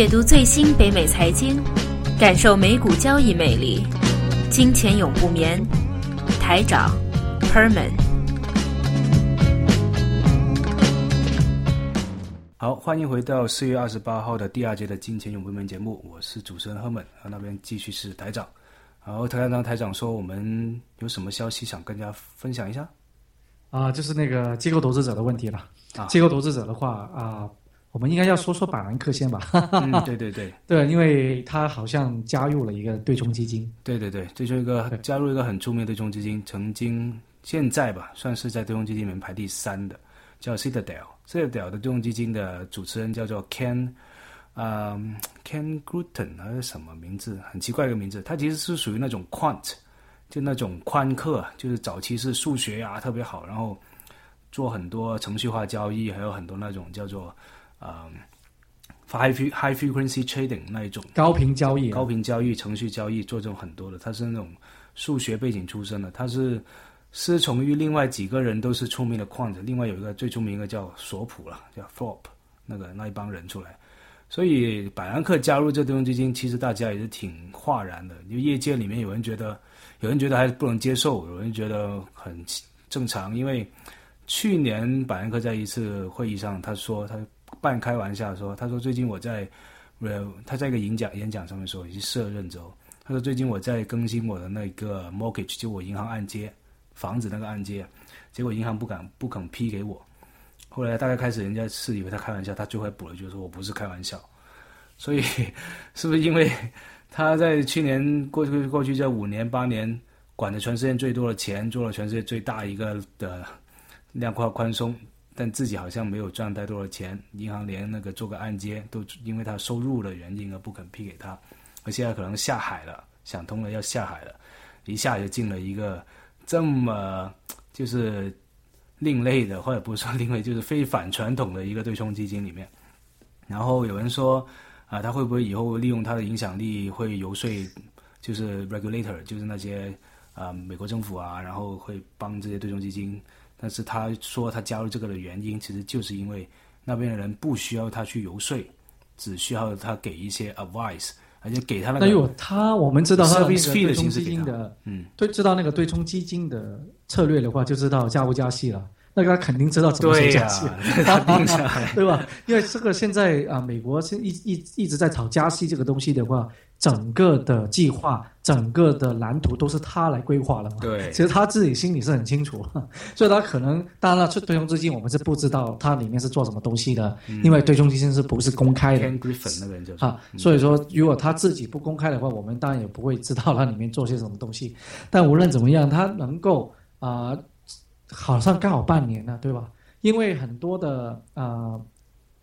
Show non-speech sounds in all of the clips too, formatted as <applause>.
解读最新北美财经，感受美股交易魅力。金钱永不眠，台长 Perman。好，欢迎回到四月二十八号的第二节的金钱永不眠节目，我是主持人 Herman，那边继续是台长。然后台长台长说，我们有什么消息想跟大家分享一下？啊，就是那个机构投资者的问题了。啊，机构投资者的话啊，我们应该要说说板兰克先吧。嗯，对对对，<laughs> 对，因为他好像加入了一个对冲基金。对对对，这就一个加入一个很著名的对冲基金，曾经现在吧，算是在对冲基金里面排第三的，叫 Citadel。Citadel 的对冲基金的主持人叫做 Ken。啊，Ken Gruten 还是什么名字？很奇怪一个名字。他其实是属于那种 quant，就那种宽客，就是早期是数学啊特别好，然后做很多程序化交易，还有很多那种叫做啊 high high frequency trading 那一种高频交易、高频交易、程序交易做这种很多的。他是那种数学背景出身的，他是师从于另外几个人都是出名的 quant，另外有一个最出名的叫索普了，叫 Thorpe 那个那一帮人出来。所以，百安克加入这对冲基金，其实大家也是挺哗然的。因为业界里面有人觉得，有人觉得还不能接受，有人觉得很正常。因为去年百安克在一次会议上，他说他半开玩笑说，他说最近我在，呃，他在一个演讲演讲上面说，已经设任之后，他说最近我在更新我的那个 mortgage，就我银行按揭房子那个按揭，结果银行不敢不肯批给我。后来大概开始，人家是以为他开玩笑，他最后补了一句说：“我不是开玩笑。”所以，<laughs> 是不是因为 <laughs> 他在去年过去过去这五年八年，管的全世界最多的钱，做了全世界最大一个的量化宽松，但自己好像没有赚太多的钱，银行连那个做个按揭都因为他收入的原因而不肯批给他，而现在可能下海了，想通了要下海了，一下就进了一个这么就是。另类的，或者不是说另类，就是非反传统的一个对冲基金里面。<laughs> 然后有人说，啊，他会不会以后利用他的影响力，会游说，就是 regulator，就是那些啊美国政府啊，然后会帮这些对冲基金。但是他说他加入这个的原因，其实就是因为那边的人不需要他去游说，只需要他给一些 advice，而且给他那个。那有他，我们知道他对冲基金的，嗯，对，知道那个对冲基金的。策略的话，就知道加不加息了。那个他肯定知道怎么加息，<laughs> <laughs> 对吧？因为这个现在啊，美国是一一一直在炒加息这个东西的话，整个的计划、整个的蓝图都是他来规划的嘛。对，其实他自己心里是很清楚，<laughs> 所以他可能当然了，对冲基金我们是不知道它里面是做什么东西的，因为对冲基金是不是公开的？那个人就啊，所以说如果他自己不公开的话，我们当然也不会知道它里面做些什么东西。但无论怎么样，他能够。啊，好像刚好半年了，对吧？因为很多的呃，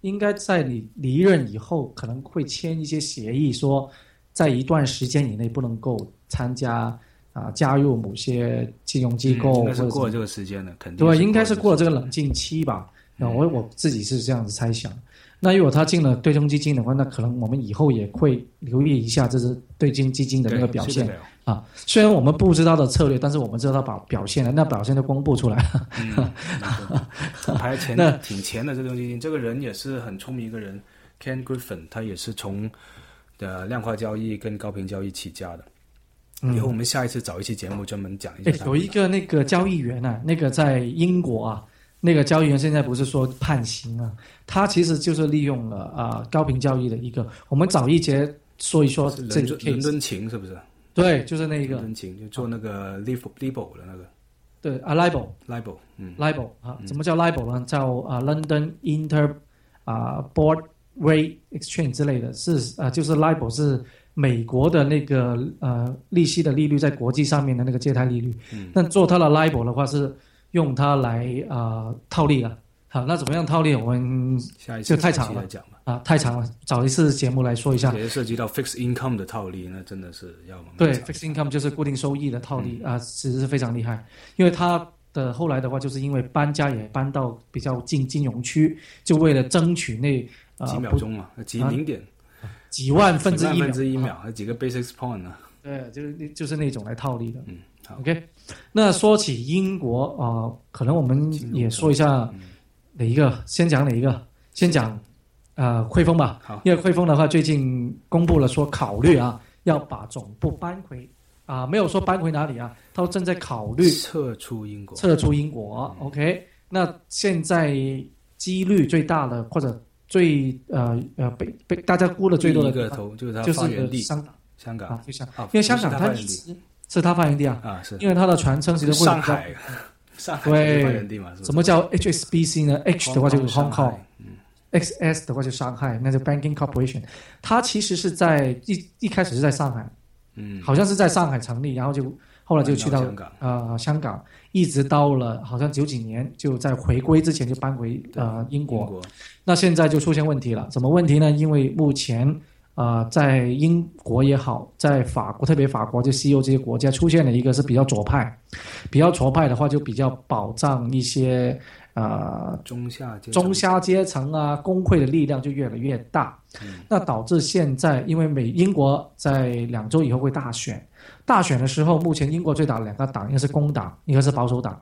应该在你离任以后，可能会签一些协议，说在一段时间以内不能够参加啊，加入某些金融机构。或是过了这个时间了，肯定对，应该是过了这个冷静期吧。那我我自己是这样子猜想。那如果他进了对冲基金的话，那可能我们以后也会留意一下这只对冲基金的那个表现啊。虽然我们不知道的策略，但是我们知道他表表现了，那表现都公布出来了。<laughs> 排前挺前的这种基金，这个人也是很聪明一个人，Ken Griffin，他也是从的量化交易跟高频交易起家的。以后我们下一次找一期节目专门讲一下。有一个那个交易员啊，那个在英国啊。那个交易员现在不是说判刑啊，他其实就是利用了啊高频交易的一个。我们找一节说一说这个伦敦情是不是？对，就是那一个就做那个 libel 的那个。对啊，libel，libel，嗯，libel 啊，什么叫 libel 呢？叫啊 London Inter 啊 Board Rate Exchange 之类的，是啊，就是 libel 是美国的那个呃利息的利率在国际上面的那个借贷利率。嗯。那做它的 libel 的话是。用它来啊套利啊，好，那怎么样套利？我们就太长了啊，太长了，找一次节目来说一下。涉及到 fixed income 的套利，那真的是要对 fixed income 就是固定收益的套利啊，其实是非常厉害。因为它的后来的话，就是因为搬家也搬到比较近金融区，就为了争取那几秒钟啊，几零点几万分之一分之一秒，几个 basis point 啊。对，就是就是那种来套利的。嗯好。OK，那说起英国啊，可能我们也说一下哪一个？先讲哪一个？先讲呃汇丰吧好，因为汇丰的话最近公布了说考虑啊要把总部搬回啊，没有说搬回哪里啊，他说正在考虑撤出英国，撤出英国。OK，那现在几率最大的或者最呃呃被被大家估的最多的一个头就是他就是地香港香港啊，就香，港，因为香港它一直是它发源地啊，啊是因为它的传承其实会比较上海，上海对是发源地嘛？什么叫 HSBC 呢？H 的话就是 Hong Kong。XS 的话就上海，那就 Banking Corporation，它其实是在一一开始是在上海，嗯，好像是在上海成立，然后就后来就去到香港，呃香港，一直到了好像九几年就在回归之前就搬回呃英国，英国。那现在就出现问题了，什么问题呢？因为目前呃在英国也好，在法国，特别法国就西欧这些国家出现了一个是比较左派，比较左派的话就比较保障一些呃中下阶中下阶层啊，工会的力量就越来越大，嗯那导致现在因为美英国在两周以后会大选，大选的时候，目前英国最大的两个党，一个是工党，一个是保守党。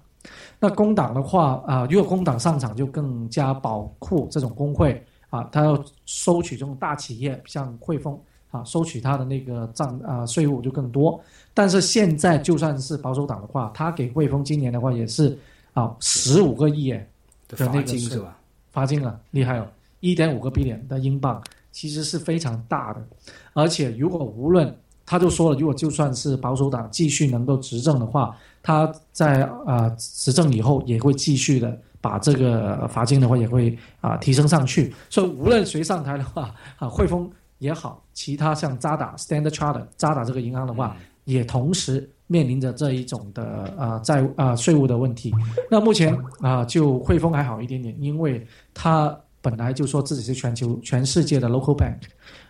那工党的话啊、如果工党上场，就更加保护这种工会啊，他要收取这种大企业，像汇丰啊，收取他的那个账啊税务就更多。但是现在就算是保守党的话，他给汇丰今年的话也是啊十五个亿耶。的那个是金是吧？罚金了，厉害哦，一点五个 billion 的英镑，其实是非常大的。而且如果无论他就说了，如果就算是保守党继续能够执政的话，他在啊、呃执政以后也会继续的把这个罚金的话也会啊、提升上去。所以无论谁上台的话，啊汇丰也好，其他像渣打 Standard Chartered 渣打这个银行的话，也同时面临着这一种的呃债务啊、税务的问题。那目前啊、就汇丰还好一点点，因为它本来就说自己是全球全世界的 local bank，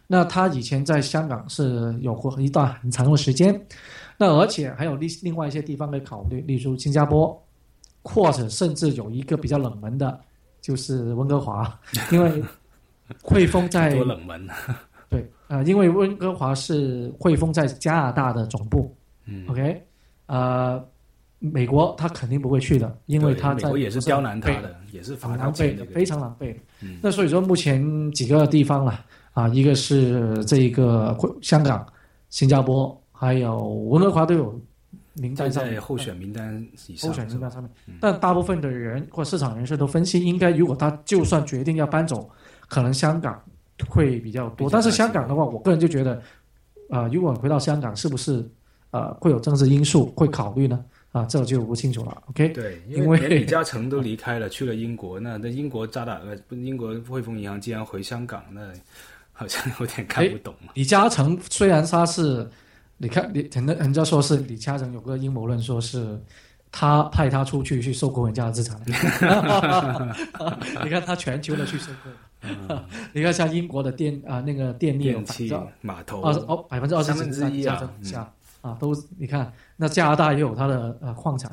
那它以前在香港是有过一段很长的时间，那而且还有另另外一些地方可以考虑，例如新加坡，或者甚至有一个比较冷门的，就是温哥华，因为汇丰在 <laughs> 多冷门，对，呃，因为温哥华是汇丰在加拿大的总部嗯，，OK，呃，美国他肯定不会去的，因为他在美国也是刁难他的，也是罚很他狼狈的，非常狼狈的。嗯那所以说，目前几个地方了啊，一个是这一个香港、新加坡，还有温哥华都有名单在候选名单以上候选？名单上面，但大部分的人或市场人士都分析，应该如果他就算决定要搬走，可能香港会比较多。较但是香港的话，我个人就觉得，啊，如果回到香港，是不是呃会有政治因素会考虑呢？啊，这我就不清楚了。OK，对，因为连李嘉诚都离开了，去了英国，那那英国渣打呃，英国汇丰银行竟然回香港，那好像有点看不懂嘛。李嘉诚虽然他是，你看，李人人家说是李嘉诚有个阴谋论，说是他派他出去去收购人家的资产。<laughs> <laughs> 你看他全球的去收购，<laughs> 你看像英国的电啊、那个电力有电器码头二十哦百分之二十三分之一啊以下啊，都你看那加拿大也有它的呃矿产，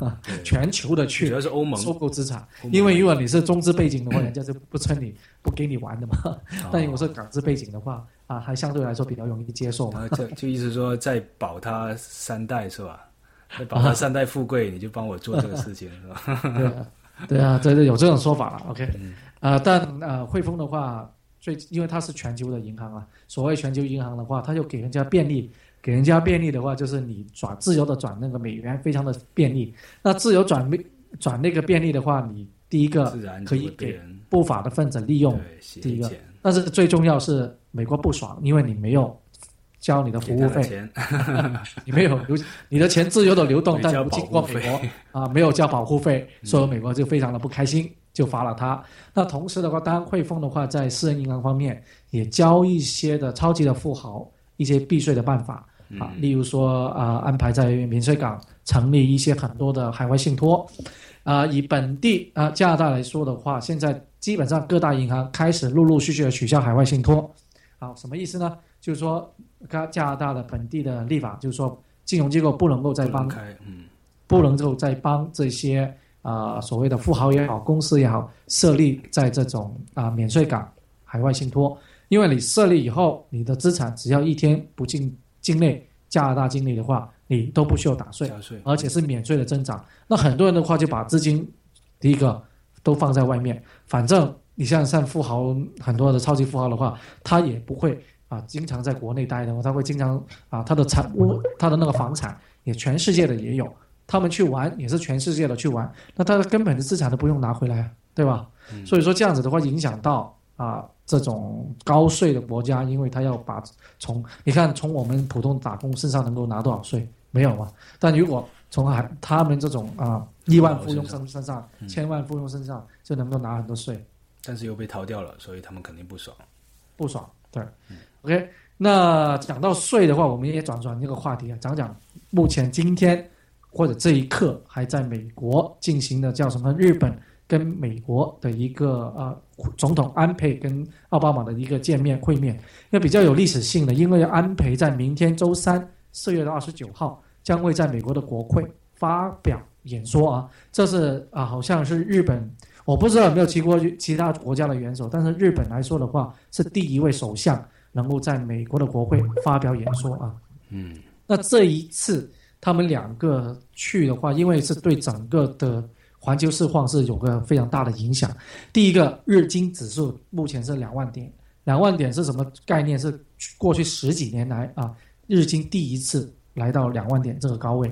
啊全球的去主要是欧盟，收购资产。因为如果你是中资背景的话，人家就不称你不给你玩的嘛。哦但如果是港资背景的话，啊，还相对来说比较容易接受嘛。然后就就意思说在保他三代是吧？在保他三代富贵，你就帮我做这个事情是吧？<laughs> 对啊，对啊，对对，有这种说法了。OK，啊呃，但呃，汇丰的话，最因为它是全球的银行啊，所谓全球银行的话，它就给人家便利，给人家便利的话，就是你转自由的转那个美元，非常的便利。那自由转美转那个便利的话，你第一个可以给人不法的分子利用，第一个，但是最重要是美国不爽，因为你没有交你的服务费，<laughs> 你没有流，你的钱自由的流动，但不经过美国啊，没有交保护费，所以美国就非常的不开心，就罚了他。那同时的话，当然汇丰的话，在私人银行方面也教一些的超级的富豪一些避税的办法啊，例如说啊、安排在免税港成立一些很多的海外信托。啊，以本地啊加拿大来说的话，现在基本上各大银行开始陆陆续续的取消海外信托。好，什么意思呢？就是说，加加拿大的本地的立法，就是说，金融机构不能够再帮嗯，不能够再帮这些啊、所谓的富豪也好，公司也好，设立在这种啊、免税港海外信托，因为你设立以后，你的资产只要一天不进境内加拿大境内的话，你都不需要打税，税，而且是免税的增长。那很多人的话就把资金第一个都放在外面，反正你像像富豪很多的超级富豪的话，他也不会啊经常在国内待的话，他会经常啊他的产屋他的那个房产也全世界的也有，他们去玩也是全世界的去玩，那他的根本的资产都不用拿回来，对吧？所以说这样子的话，影响到啊这种高税的国家，因为他要把从你看从我们普通打工身上能够拿多少税没有嘛？但如果从还他们这种啊亿万富翁身身上、千万富翁身上就能够拿很多税，但是又被逃掉了，所以他们肯定不爽。不爽。对，OK。那讲到税的话，我们也转转这个话题啊，讲讲目前今天或者这一刻还在美国进行的叫什么日本跟美国的一个呃总统安倍跟奥巴马的一个见面会面，因为比较有历史性的，因为安倍在明天周三四月的二十九号。将会在美国的国会发表演说啊，这是啊，好像是日本，我不知道有没有其过其他国家的元首，但是日本来说的话，是第一位首相能够在美国的国会发表演说啊。嗯，那这一次他们两个去的话，因为是对整个的环球市况是有个非常大的影响。第一个，日经指数目前是两万点，两万点是什么概念？是过去十几年来啊，日经第一次。来到两万点这个高位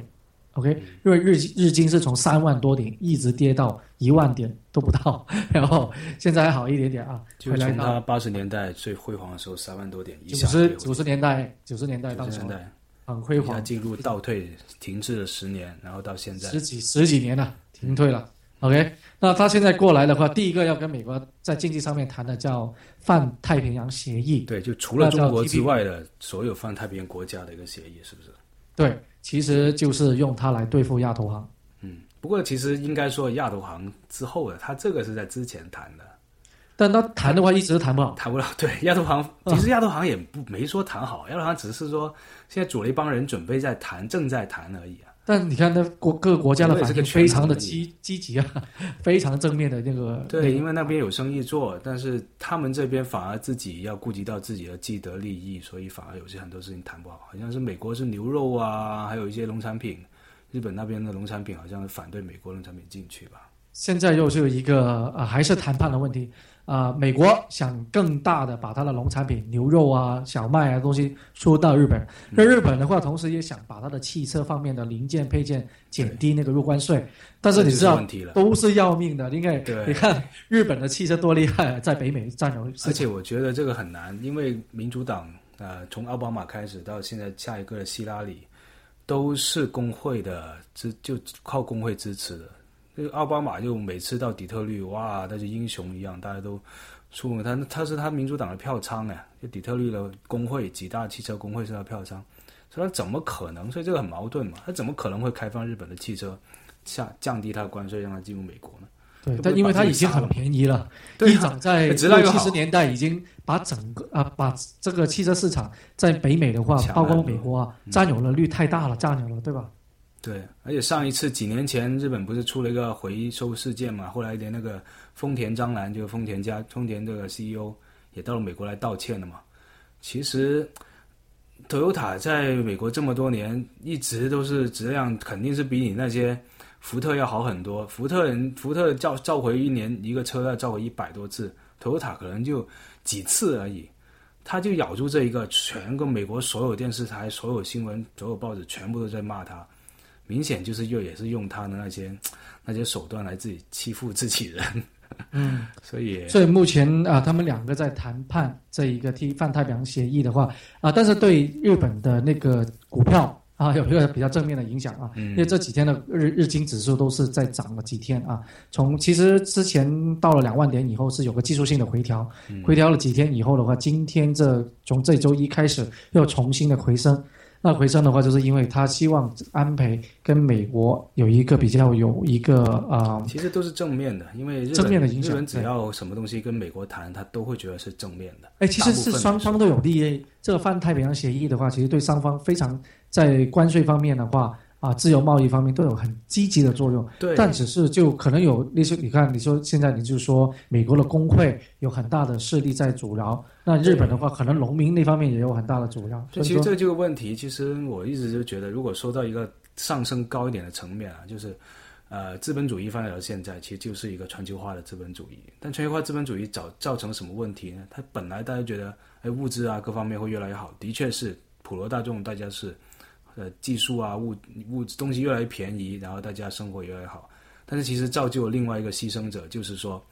，OK，因为日日经是从三万多点一直跌到一万点都不到，然后现在还好一点点啊，就从它八十年代最辉煌的时候三万多点，九十九十年代九十年代到现在很辉煌，进入倒退停滞了十年，然后到现在十几十几年了，停退了，OK，那他现在过来的话，第一个要跟美国在经济上面谈的叫泛太平洋协议，对，就除了中国之外的所有泛太平洋国家的一个协议，是不是？对，其实就是用它来对付亚投行。嗯，不过其实应该说亚投行之后的，他这个是在之前谈的，但他谈的话一直谈不好，谈不了。<laughs> 对，亚投行其实亚投行也不没说谈好，亚投行只是说现在组了一帮人准备在谈，正在谈而已啊。但你看，那国各个国家的反应非常的积积极啊，非常正面的那个。对，因为那边有生意做，但是他们这边反而自己要顾及到自己的既得利益，所以反而有些很多事情谈不好。好像是美国是牛肉啊，还有一些农产品，日本那边的农产品好像是反对美国农产品进去吧。现在又是一个啊，还是谈判的问题。啊，美国想更大的把它的农产品、牛肉啊、小麦啊东西输到日本。那日本的话，同时也想把它的汽车方面的零件配件减低那个入关税。但是你知道，都是要命的，因为你看日本的汽车多厉害，在北美占有。而且我觉得这个很难，因为民主党呃，从奥巴马开始到现在下一个的希拉里，都是工会的支，就靠工会支持的。这个奥巴马就每次到底特律，哇，那就英雄一样，大家都出门。他他是他民主党的票仓哎，就底特律的工会几大汽车工会是他票仓，所以他怎么可能？所以这个很矛盾嘛，他怎么可能会开放日本的汽车，下降低他的关税，让他进入美国呢？对，但因为他已经很便宜了，一早在六七十年代已经把整个啊把这个汽车市场在北美的话，包括美国啊，占有了率太大了，占有了，对吧？对，而且上一次几年前，日本不是出了一个回收事件嘛？后来连那个丰田章男，就是丰田家丰田这个 CEO 也到了美国来道歉了嘛。其实，Toyota 在美国这么多年，一直都是质量肯定是比你那些福特要好很多。福特人福特召召回一年一个车要召回一百多次，Toyota 可能就几次而已。他就咬住这一个，全个美国所有电视台、所有新闻、所有报纸全部都在骂他。明显就是又也是用他的那些 <tsk> 那些手段来自己欺负自己人，嗯，<laughs> 所以所以目前啊，他们两个在谈判这一个替泛太平洋协议的话啊，但是对日本的那个股票啊 <laughs> 有一个比较正面的影响啊，因为这几天的日日经指数都是在涨了几天啊，从其实之前到了两万点以后是有个技术性的回调，回调了几天以后的话，今天这从这周一开始又重新的回升。那回升的话，就是因为他希望安培跟美国有一个比较有一个啊，其实都是正面的，因为正面的影响，日本只要什么东西跟美国谈，他都会觉得是正面的。哎，其实是双方都有利益。这个泛太平洋协议的话，其实对双方非常在关税方面的话。啊，自由贸易方面都有很积极的作用，对，但只是就可能有那些，你看，你说现在你就说美国的工会有很大的势力在阻挠，那日本的话，可能农民那方面也有很大的阻挠。其实这就个问题，其实我一直就觉得，如果说到一个上升高一点的层面啊，就是，呃，资本主义发展到现在，其实就是一个全球化的资本主义。但全球化资本主义造造成什么问题呢？它本来大家觉得，哎，物质啊各方面会越来越好，的确是普罗大众大家是，呃，技术啊物物东西越来越便宜，然后大家生活越来越好。但是其实造就了另外一个牺牲者，就是说，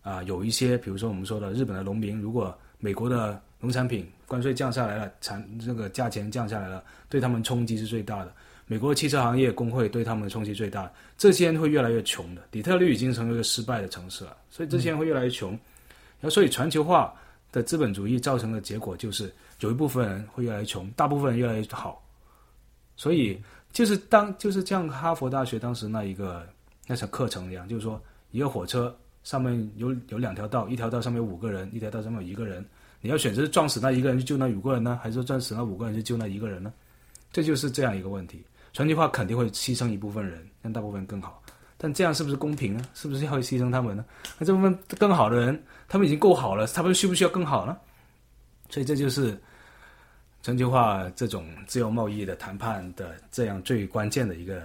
啊，有一些，比如说我们说的日本的农民，如果美国的农产品关税降下来了，产这个价钱降下来了，对他们冲击是最大的。美国汽车行业工会对他们的冲击最大，这些人会越来越穷的。底特律已经成为一个失败的城市了，所以这些人会越来越穷。然后，所以全球化的资本主义造成的结果就是，有一部分人会越来越穷，大部分人越来越好。所以，就是当就是像哈佛大学当时那一个那场课程一样，就是说，一个火车上面有有两条道，一条道上面有五个人，一条道上面有一个人。你要选择撞死那一个人去救那五个人呢，还是撞死那五个人去救那一个人呢？这就是这样一个问题。全球化肯定会牺牲一部分人，让大部分更好。但这样是不是公平呢？是不是要牺牲他们呢？那这部分更好的人，他们已经够好了，他们需不需要更好呢？所以这就是全球化这种自由贸易的谈判的这样最关键的一个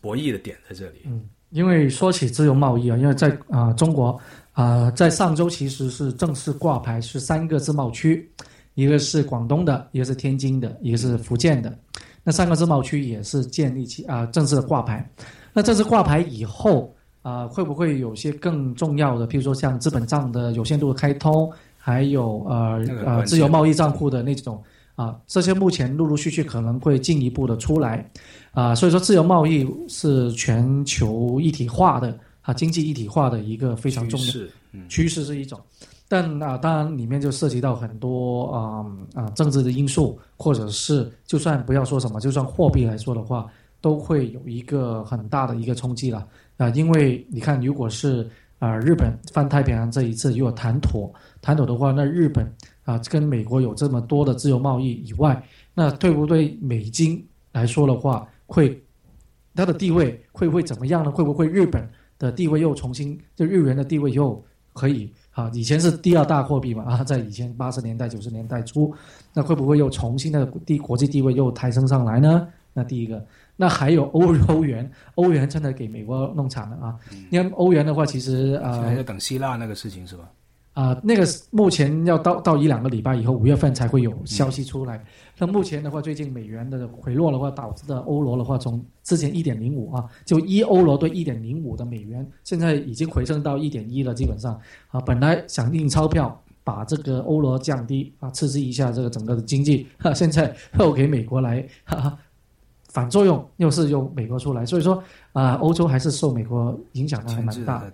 博弈的点在这里。嗯，因为说起自由贸易啊，因为在啊中国啊，在上周其实是正式挂牌是三个自贸区，一个是广东的，一个是天津的，一个是福建的。那三个自贸区也是建立起啊正式的挂牌，那正式挂牌以后啊会不会有些更重要的，譬如说像资本账的有限度的开通，还有呃呃自由贸易账户的那种啊这些目前陆陆续续可能会进一步的出来啊，所以说自由贸易是全球一体化的啊经济一体化的一个非常重要趋势是一种。但啊，当然里面就涉及到很多啊啊政治的因素，或者是就算不要说什么，就算货币来说的话，都会有一个很大的一个冲击了啊。因为你看，如果是啊日本翻太平洋这一次如果谈妥谈妥的话，那日本啊跟美国有这么多的自由贸易以外，那对不对美金来说的话，会它的地位会不会怎么样呢？会不会日本的地位又重新就日元的地位又可以？啊，以前是第二大货币嘛，啊，在以前八十年代、九十年代初，那会不会又重新的地国际地位又抬升上来呢？那第一个，那还有欧欧元，欧元真的给美国弄惨了啊！因为欧元的话，其实啊，还在等希腊那个事情是吧？啊，那个目前要到到一两个礼拜以后，五月份才会有消息出来。那目前的话，最近美元的回落的话，导致的欧罗的话，从之前一点零五啊，就一欧罗兑一点零五的美元，现在已经回升到一点一了。基本上啊，本来想印钞票把这个欧罗降低啊，刺激一下这个整个的经济，哈，现在又给美国来哈哈反作用，又是由美国出来，所以说啊，欧洲还是受美国影响的还蛮大，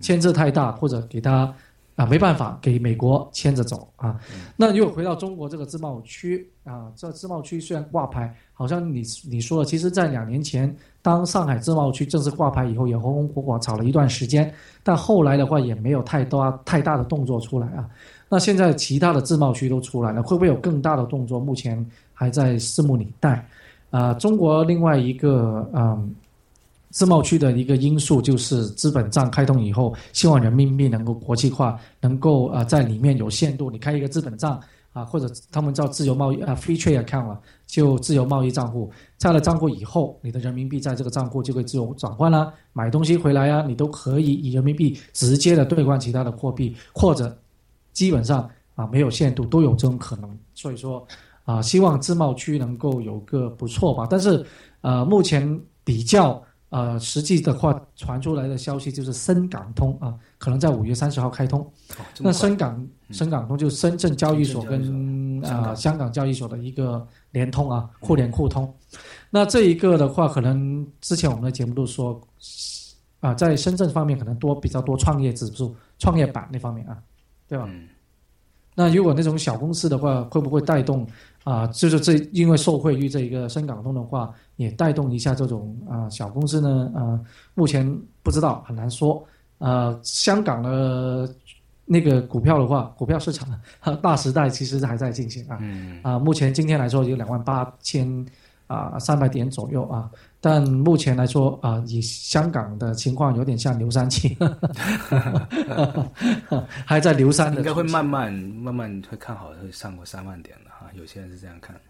牵制太大，或者给他。啊，没办法给美国牵着走啊。那又回到中国这个自贸区啊，这自贸区虽然挂牌，好像你你说了，其实在两年前，当上海自贸区正式挂牌以后，也红红火火炒了一段时间，但后来的话也没有太多太大的动作出来啊。那现在其他的自贸区都出来了，会不会有更大的动作？目前还在拭目以待。啊，中国另外一个嗯。自贸区的一个因素就是资本账开通以后，希望人民币能够国际化，能够啊在里面有限度。你开一个资本账啊，或者他们叫自由贸易啊 （free trade account） 啊，就自由贸易账户。开了账户以后，你的人民币在这个账户就会自由转换啦。买东西回来啊，你都可以以人民币直接的兑换其他的货币，或者基本上啊没有限度都有这种可能。所以说啊，希望自贸区能够有个不错吧。但是呃，目前比较。呃，实际的话传出来的消息就是深港通啊，可能在五月三十号开通。那深港深港通就是深圳交易所跟啊香港交易所的一个联通啊，互联互通。那这一个的话，可能之前我们的节目都说啊，在深圳方面可能多比较多创业指数、创业板那方面啊，对吧？那如果那种小公司的话，会不会带动啊？就是这因为受惠于这一个深港通的话，也带动一下这种啊小公司呢？啊，目前不知道，很难说。呃，香港的那个股票的话，股票市场大时代其实还在进行啊。啊，目前今天来说有两万八千。啊，三百点左右啊，但目前来说啊，以香港的情况有点像牛三期，<laughs> <laughs> 还在牛三的，应该会慢慢慢慢会看好，会上过三万点的哈。有些人是这样看，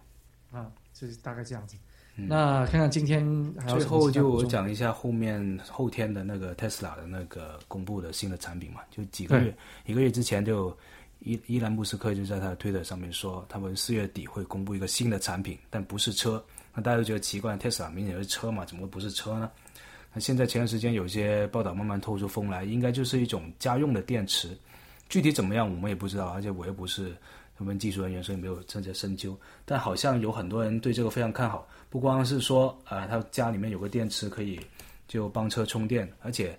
啊，就是大概这样子。那看看今天还有最后就我讲一下后面后天的那个 Tesla 的那个公布的新的产品嘛，就几个月一个月之前就伊伊兰布斯克就在他的推特上面说，他们四月底会公布一个新的产品，但不是车。那大家都觉得奇怪，Tesla 明显是车嘛，怎么会不是车呢？那现在前段时间有些报道慢慢透出风来，应该就是一种家用的电池，具体怎么样我们也不知道，而且我又不是他们技术人员，所以没有真正深究。但好像有很多人对这个非常看好，不光是说呃他家里面有个电池可以就帮车充电，而且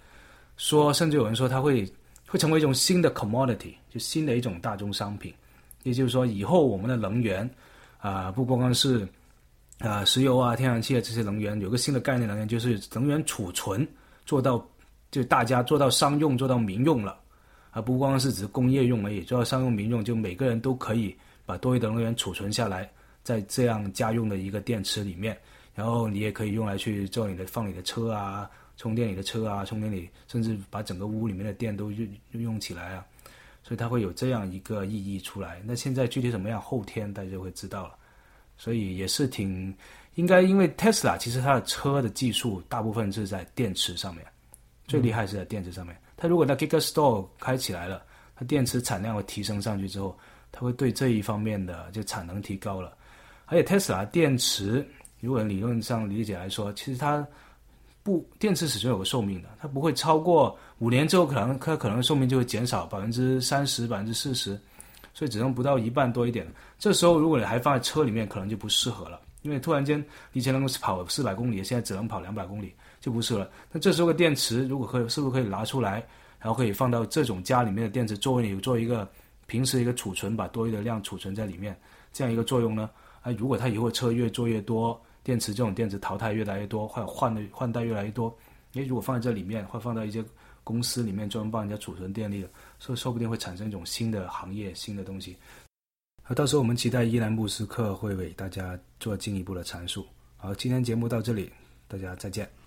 说甚至有人说它会会成为一种新的 commodity，就新的一种大宗商品。也就是说，以后我们的能源啊、不光光是啊、石油啊、天然气啊这些能源，有个新的概念能源就是能源储存做到就大家做到商用、做到民用了，而不光是指工业用而已，做到商用、民用，就每个人都可以把多余的能源储存下来，在这样家用的一个电池里面，然后你也可以用来去做你的放你的车啊，充电你的车啊，充电你甚至把整个屋里面的电都用用用起来啊。所以它会有这样一个意义出来。那现在具体怎么样，后天大家就会知道了。所以也是挺应该，因为 Tesla 其实它的车的技术大部分是在电池上面，最厉害是在电池上面。它如果那 Gigastore 开起来了，它电池产量会提升上去之后，它会对这一方面的就产能提高了。而且 Tesla 电池，如果理论上理解来说，其实它不电池始终有个寿命的，它不会超过五年之后，可能它可能寿命就会减少百分之三十、百分之四十，所以只剩不到一半多一点。这时候如果你还放在车里面，可能就不适合了，因为突然间以前能够跑四百公里，现在只能跑两百公里，就不是了。那这时候的电池如果可以，是不是可以拿出来，然后可以放到这种家里面的电池，作为你做一个平时一个储存，把多余的量储存在里面，这样一个作用呢？啊，如果它以后车越做越多，电池这种电池淘汰越来越多，或者换的换代越来越多，诶，如果放在这里面，或放到一些公司里面专门帮人家储存电力的，说说不定会产生一种新的行业、新的东西。好，到时候我们期待伊兰布斯克会为大家做进一步的阐述。好，今天节目到这里，大家再见。